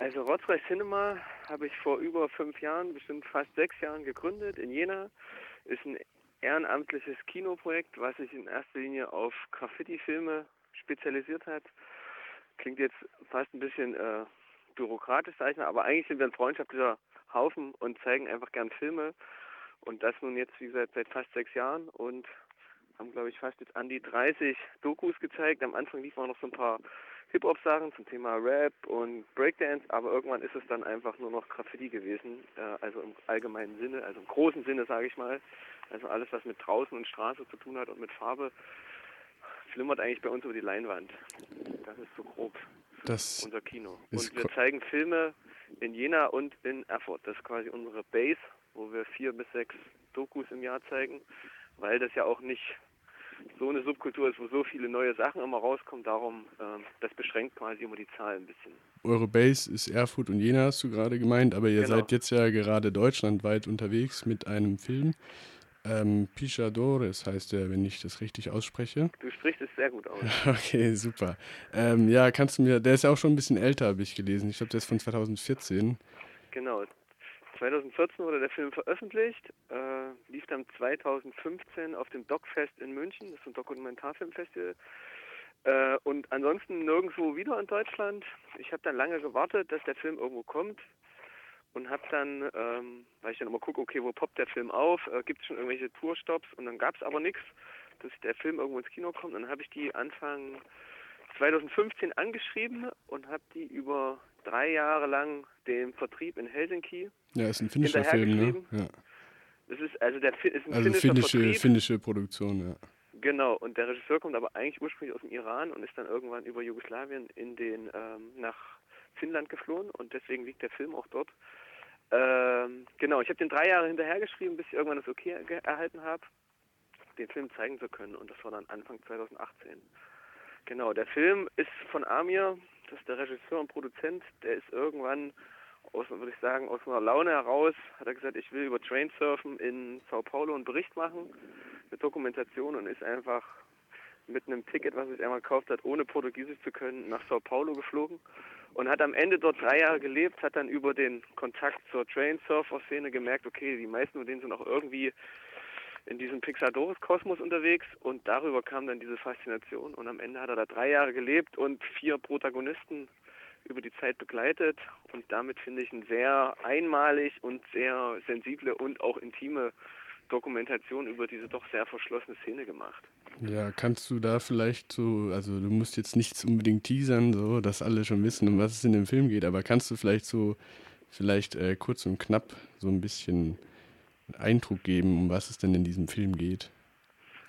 Also Rotzreich Cinema habe ich vor über fünf Jahren, bestimmt fast sechs Jahren gegründet in Jena. Ist ein ehrenamtliches Kinoprojekt, was sich in erster Linie auf Graffiti-Filme spezialisiert hat. Klingt jetzt fast ein bisschen äh, bürokratisch, sag aber eigentlich sind wir ein freundschaftlicher Haufen und zeigen einfach gern Filme. Und das nun jetzt, wie gesagt, seit fast sechs Jahren und haben, glaube ich, fast jetzt an die 30 Dokus gezeigt. Am Anfang liefen auch noch so ein paar Hip-Hop-Sachen zum Thema Rap und Breakdance, aber irgendwann ist es dann einfach nur noch Graffiti gewesen, äh, also im allgemeinen Sinne, also im großen Sinne, sage ich mal. Also alles, was mit draußen und Straße zu tun hat und mit Farbe, flimmert eigentlich bei uns über die Leinwand. Das ist so grob das unser Kino. Und wir zeigen Filme in Jena und in Erfurt. Das ist quasi unsere Base, wo wir vier bis sechs Dokus im Jahr zeigen, weil das ja auch nicht so eine Subkultur ist, wo so viele neue Sachen immer rauskommen. Darum, äh, das beschränkt quasi immer die Zahl ein bisschen. Eure Base ist Erfurt und Jena, hast du gerade gemeint, aber ihr genau. seid jetzt ja gerade deutschlandweit unterwegs mit einem Film. Ähm, Pichadores heißt der, wenn ich das richtig ausspreche. Du sprichst es sehr gut aus. okay, super. Ähm, ja, kannst du mir, der ist ja auch schon ein bisschen älter, habe ich gelesen. Ich glaube, der ist von 2014. Genau, 2014 wurde der Film veröffentlicht, äh, lief dann 2015 auf dem Docfest in München, das ist ein Dokumentarfilmfestival. Äh, und ansonsten nirgendwo wieder in Deutschland. Ich habe dann lange gewartet, dass der Film irgendwo kommt und habe dann, ähm, weil ich dann immer gucke, okay, wo poppt der Film auf, äh, gibt es schon irgendwelche Tourstops und dann gab es aber nichts, dass der Film irgendwo ins Kino kommt. Und dann habe ich die Anfang 2015 angeschrieben und habe die über drei Jahre lang den Vertrieb in Helsinki. Ja, ist ein finnischer Film, ne? Ja. Das ist also der ist ein also finnische, Vertrieb. finnische Produktion, ja. Genau, und der Regisseur kommt aber eigentlich ursprünglich aus dem Iran und ist dann irgendwann über Jugoslawien in den ähm, nach Finnland geflohen und deswegen liegt der Film auch dort. Ähm, genau, ich habe den drei Jahre hinterhergeschrieben, bis ich irgendwann das Okay erhalten habe, den Film zeigen zu können und das war dann Anfang 2018. Genau, der Film ist von Amir, das ist der Regisseur und Produzent, der ist irgendwann aus, würde ich sagen, aus einer Laune heraus, hat er gesagt, ich will über Trainsurfen in Sao Paulo einen Bericht machen, eine Dokumentation und ist einfach mit einem Ticket, was sich einmal gekauft hat, ohne Portugiesisch zu können, nach Sao Paulo geflogen und hat am Ende dort drei Jahre gelebt, hat dann über den Kontakt zur Trainsurfer-Szene gemerkt, okay, die meisten von denen sind auch irgendwie in diesem Pixadoris-Kosmos unterwegs und darüber kam dann diese Faszination und am Ende hat er da drei Jahre gelebt und vier Protagonisten über die Zeit begleitet und damit finde ich eine sehr einmalig und sehr sensible und auch intime Dokumentation über diese doch sehr verschlossene Szene gemacht. Ja, kannst du da vielleicht so, also du musst jetzt nichts unbedingt teasern, so, dass alle schon wissen, um was es in dem Film geht, aber kannst du vielleicht so, vielleicht äh, kurz und knapp so ein bisschen Eindruck geben, um was es denn in diesem Film geht?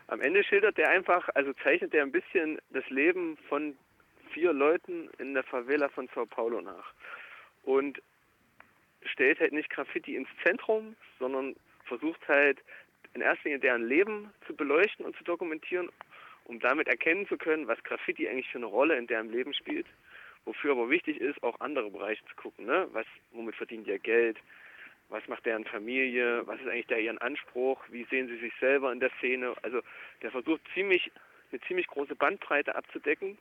Am Ende schildert er einfach, also zeichnet er ein bisschen das Leben von vier Leuten in der Favela von Sao Paulo nach. Und stellt halt nicht Graffiti ins Zentrum, sondern versucht halt in erster Linie deren Leben zu beleuchten und zu dokumentieren, um damit erkennen zu können, was Graffiti eigentlich für eine Rolle in deren Leben spielt. Wofür aber wichtig ist, auch andere Bereiche zu gucken. Ne? Was, womit verdient ihr Geld? Was macht deren Familie? Was ist eigentlich der ihren Anspruch? Wie sehen sie sich selber in der Szene? Also der versucht ziemlich eine ziemlich große Bandbreite abzudecken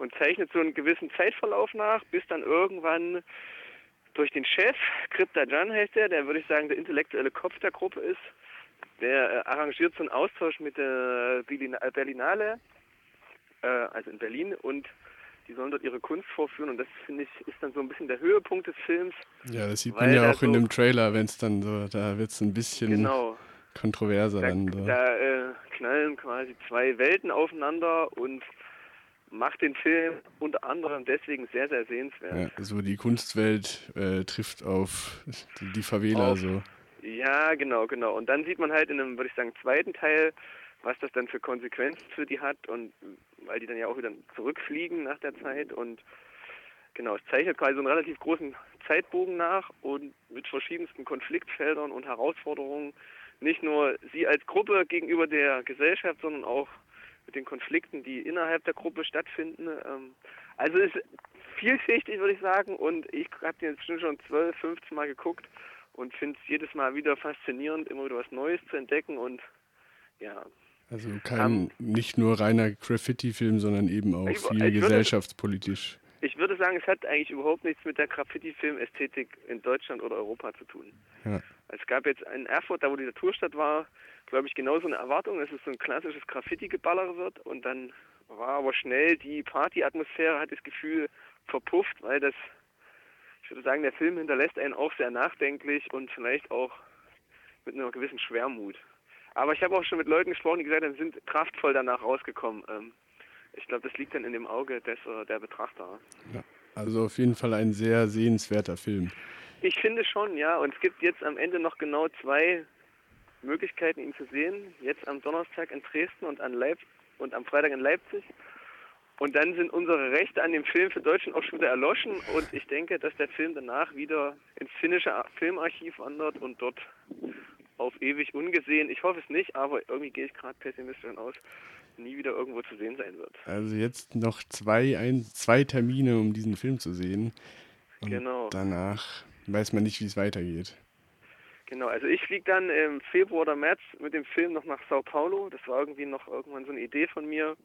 und zeichnet so einen gewissen Zeitverlauf nach, bis dann irgendwann durch den Chef, Krypta Jan heißt der, der würde ich sagen der intellektuelle Kopf der Gruppe ist, der äh, arrangiert so einen Austausch mit der äh, Berlinale, äh, also in Berlin, und die sollen dort ihre Kunst vorführen und das finde ich ist dann so ein bisschen der Höhepunkt des Films. Ja, das sieht man ja auch so in dem Trailer, wenn es dann so, da wird es ein bisschen genau, kontroverser. Da, dann so. da äh, knallen quasi zwei Welten aufeinander und macht den Film unter anderem deswegen sehr, sehr sehenswert. Ja, so die Kunstwelt äh, trifft auf die, die Favela auf, so. Ja, genau, genau. Und dann sieht man halt in einem, würde ich sagen, zweiten Teil, was das dann für Konsequenzen für die hat und weil die dann ja auch wieder zurückfliegen nach der Zeit und genau, es zeichnet quasi so einen relativ großen Zeitbogen nach und mit verschiedensten Konfliktfeldern und Herausforderungen, nicht nur sie als Gruppe gegenüber der Gesellschaft, sondern auch mit den Konflikten, die innerhalb der Gruppe stattfinden. Ähm, also es ist vielschichtig, würde ich sagen, und ich habe den jetzt schon 12, 15 Mal geguckt und finde es jedes Mal wieder faszinierend, immer wieder was Neues zu entdecken und ja. Also kein um, nicht nur reiner Graffiti-Film, sondern eben auch viel gesellschaftspolitisch. ich würde sagen, es hat eigentlich überhaupt nichts mit der Graffiti-Film-Ästhetik in Deutschland oder Europa zu tun. Ja. Es gab jetzt in Erfurt, da wo die Naturstadt war, glaube ich, genauso eine Erwartung, dass es so ein klassisches Graffiti-Geballer wird und dann war aber schnell die Party-Atmosphäre, hat das Gefühl, verpufft, weil das, ich würde sagen, der Film hinterlässt einen auch sehr nachdenklich und vielleicht auch mit einer gewissen Schwermut. Aber ich habe auch schon mit Leuten gesprochen, die gesagt haben, sind kraftvoll danach rausgekommen. Ähm, ich glaube, das liegt dann in dem Auge des, äh, der Betrachter. Ja, also auf jeden Fall ein sehr sehenswerter Film. Ich finde schon, ja. Und es gibt jetzt am Ende noch genau zwei Möglichkeiten, ihn zu sehen. Jetzt am Donnerstag in Dresden und, an Leip und am Freitag in Leipzig. Und dann sind unsere Rechte an dem Film für Deutschland auch schon wieder erloschen. Und ich denke, dass der Film danach wieder ins finnische Filmarchiv wandert und dort auf ewig ungesehen, ich hoffe es nicht, aber irgendwie gehe ich gerade pessimistisch aus, nie wieder irgendwo zu sehen sein wird. Also jetzt noch zwei, ein, zwei Termine, um diesen Film zu sehen. Und genau. danach weiß man nicht, wie es weitergeht. Genau, also ich fliege dann im Februar oder März mit dem Film noch nach Sao Paulo. Das war irgendwie noch irgendwann so eine Idee von mir,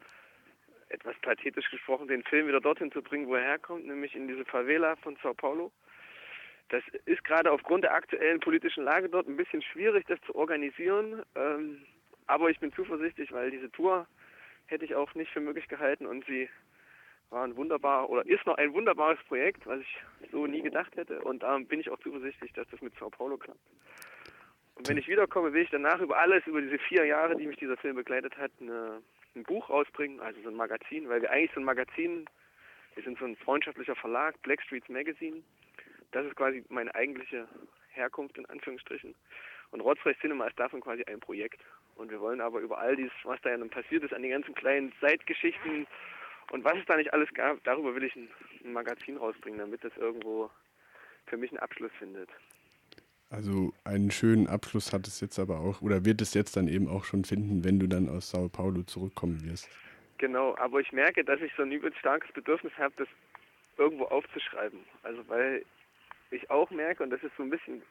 etwas pathetisch gesprochen, den Film wieder dorthin zu bringen, wo er herkommt, nämlich in diese Favela von Sao Paulo. Das ist gerade aufgrund der aktuellen politischen Lage dort ein bisschen schwierig, das zu organisieren. Ähm, aber ich bin zuversichtlich, weil diese Tour hätte ich auch nicht für möglich gehalten und sie war ein wunderbar oder ist noch ein wunderbares Projekt, was ich so nie gedacht hätte. Und da bin ich auch zuversichtlich, dass das mit Sao Paulo klappt. Und wenn ich wiederkomme, will ich danach über alles, über diese vier Jahre, die mich dieser Film begleitet hat, eine, ein Buch rausbringen, also so ein Magazin, weil wir eigentlich so ein Magazin, wir sind so ein freundschaftlicher Verlag, Blackstreets Magazine. Das ist quasi meine eigentliche Herkunft in Anführungsstrichen. Und Rotzreich Cinema ist davon quasi ein Projekt. Und wir wollen aber über all dieses, was da ja dann passiert ist, an den ganzen kleinen Zeitgeschichten und was es da nicht alles gab, darüber will ich ein, ein Magazin rausbringen, damit das irgendwo für mich einen Abschluss findet. Also einen schönen Abschluss hat es jetzt aber auch, oder wird es jetzt dann eben auch schon finden, wenn du dann aus Sao Paulo zurückkommen wirst. Genau, aber ich merke, dass ich so ein übelst starkes Bedürfnis habe, das irgendwo aufzuschreiben. Also weil ich auch merke, und das ist so ein bisschen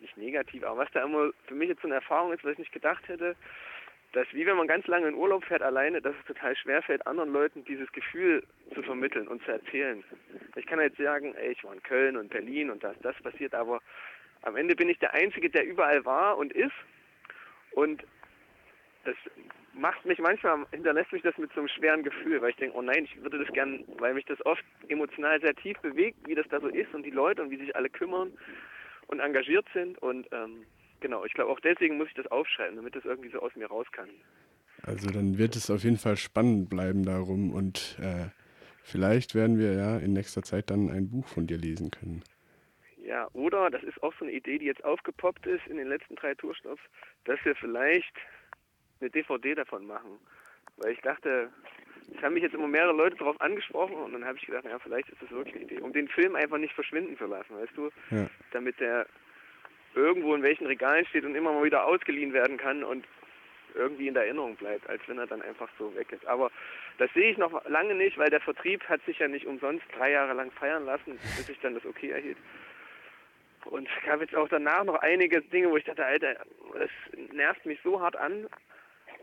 nicht negativ, aber was da immer für mich jetzt so eine Erfahrung ist, was ich nicht gedacht hätte, dass wie wenn man ganz lange in Urlaub fährt alleine, dass es total schwer fällt, anderen Leuten dieses Gefühl zu vermitteln und zu erzählen. Ich kann jetzt sagen, ey, ich war in Köln und Berlin und da ist das passiert, aber am Ende bin ich der Einzige, der überall war und ist. Und das macht mich manchmal, hinterlässt mich das mit so einem schweren Gefühl, weil ich denke, oh nein, ich würde das gern, weil mich das oft emotional sehr tief bewegt, wie das da so ist und die Leute und wie sich alle kümmern und engagiert sind und ähm, genau, ich glaube auch deswegen muss ich das aufschreiben, damit das irgendwie so aus mir raus kann. Also dann wird es auf jeden Fall spannend bleiben darum und äh, vielleicht werden wir ja in nächster Zeit dann ein Buch von dir lesen können. Ja, oder das ist auch so eine Idee, die jetzt aufgepoppt ist in den letzten drei Tourstops, dass wir vielleicht eine DVD davon machen. Weil ich dachte, es haben mich jetzt immer mehrere Leute darauf angesprochen und dann habe ich gedacht, ja, vielleicht ist das wirklich eine Idee, um den Film einfach nicht verschwinden zu lassen, weißt du? Ja. Damit der irgendwo in welchen Regalen steht und immer mal wieder ausgeliehen werden kann und irgendwie in der Erinnerung bleibt, als wenn er dann einfach so weg ist. Aber das sehe ich noch lange nicht, weil der Vertrieb hat sich ja nicht umsonst drei Jahre lang feiern lassen, bis sich dann das Okay erhielt. Und es gab jetzt auch danach noch einige Dinge, wo ich dachte, Alter, das nervt mich so hart an,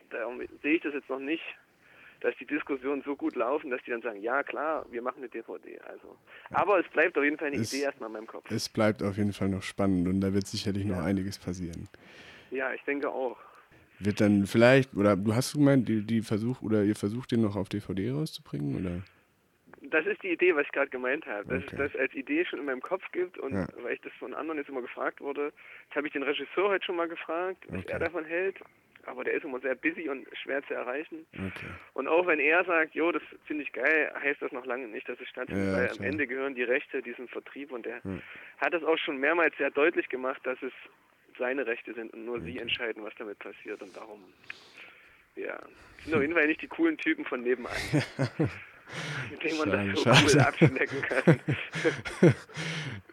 darum sehe ich das jetzt noch nicht, dass die Diskussionen so gut laufen, dass die dann sagen, ja klar, wir machen eine DVD. Also, aber es bleibt auf jeden Fall eine es, Idee erstmal in meinem Kopf. Es bleibt auf jeden Fall noch spannend und da wird sicherlich ja. noch einiges passieren. Ja, ich denke auch. Wird dann vielleicht, oder du hast gemeint, die, die Versuch, oder ihr versucht den noch auf DVD rauszubringen, oder? Das ist die Idee, was ich gerade gemeint habe. Dass okay. es das als Idee schon in meinem Kopf gibt und ja. weil ich das von anderen jetzt immer gefragt wurde, jetzt habe ich den Regisseur heute schon mal gefragt, was okay. er davon hält aber der ist immer sehr busy und schwer zu erreichen. Okay. Und auch wenn er sagt, jo, das finde ich geil, heißt das noch lange nicht, dass es stattfindet, ja, weil klar. am Ende gehören die Rechte diesem Vertrieb und der ja. hat es auch schon mehrmals sehr deutlich gemacht, dass es seine Rechte sind und nur okay. sie entscheiden, was damit passiert und darum, ja, sind auf jeden Fall nicht die coolen Typen von nebenan. mit denen man schade, das so schade. cool abschmecken kann.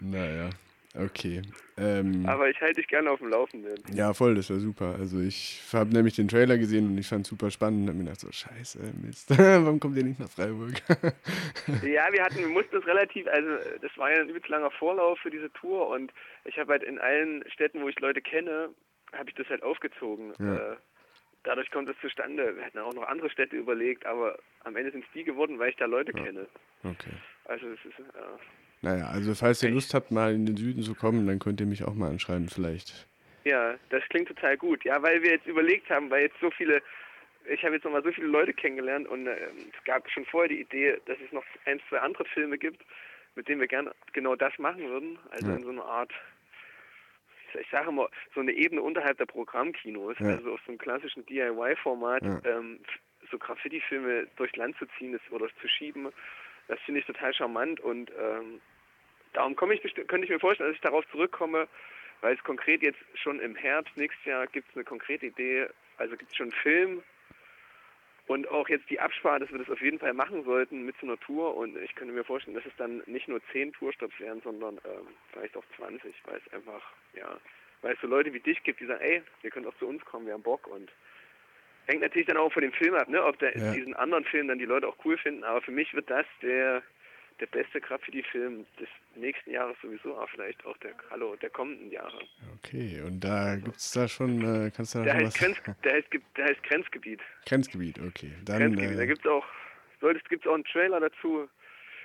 naja. Okay. Ähm, Aber ich halte dich gerne auf dem Laufenden. Ja, voll, das war super. Also ich habe nämlich den Trailer gesehen und ich fand es super spannend und habe mir gedacht, so scheiße, Mist, warum kommt ihr nicht nach Freiburg? ja, wir hatten, wir mussten das relativ, also das war ja ein übelst langer Vorlauf für diese Tour und ich habe halt in allen Städten, wo ich Leute kenne, habe ich das halt aufgezogen. Ja. Äh, dadurch kommt es zustande. Wir hatten auch noch andere Städte überlegt, aber am Ende sind es die geworden, weil ich da Leute ja. kenne. Okay. Also es ist, äh, Naja, also falls ihr Lust habt, mal in den Süden zu kommen, dann könnt ihr mich auch mal anschreiben, vielleicht. ja, das klingt total gut. Ja, weil wir jetzt überlegt haben, weil jetzt so viele, ich habe jetzt nochmal so viele Leute kennengelernt und äh, es gab schon vorher die Idee, dass es noch ein, zwei andere Filme gibt, mit denen wir gerne genau das machen würden. Also Ja. in so einer Art, ich sage immer, so eine Ebene unterhalb der Programmkinos, Ja. also auf so einem klassischen DIY-Format, Ja. ähm, so Graffiti-Filme durchs Land zu ziehen ist, oder zu schieben. Das finde ich total charmant und ähm, darum komme ich könnte ich mir vorstellen, dass ich darauf zurückkomme, weil es konkret jetzt schon im Herbst nächstes Jahr gibt es eine konkrete Idee, also gibt es schon einen Film und auch jetzt die Absprache, dass wir das auf jeden Fall machen sollten mit so einer Tour und ich könnte mir vorstellen, dass es dann nicht nur 10 Tourstops wären, sondern ähm, vielleicht auch 20, weil es einfach, ja, weil es so Leute wie dich gibt, die sagen, ey, ihr könnt auch zu uns kommen, wir haben Bock und hängt natürlich dann auch von dem Film ab, ne, ob der Ja. diesen anderen Film dann die Leute auch cool finden, aber für mich wird das der der beste Graffiti-Film des nächsten Jahres sowieso, aber vielleicht auch der, hallo, der kommenden Jahre. Okay, und da gibt's da schon, äh, kannst du da Der schon heißt, was? Grenz, der, heißt, der heißt Grenzgebiet. Grenzgebiet, okay. Dann, Grenzgebiet. Da äh, gibt es auch, solltest, gibt's auch einen Trailer dazu.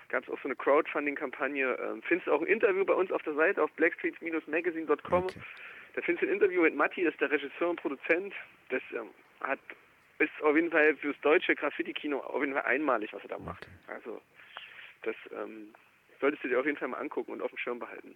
Gab es auch so eine Crowdfunding-Kampagne. Ähm, findest du auch ein Interview bei uns auf der Seite auf blackstreets-magazine.com. Okay. Da findest du ein Interview mit Matti, das ist der Regisseur und Produzent. Das ähm, hat ist auf jeden Fall fürs deutsche Graffiti-Kino auf jeden Fall einmalig, was er da macht. Okay. Also das ähm, solltest du dir auf jeden Fall mal angucken und auf dem Schirm behalten.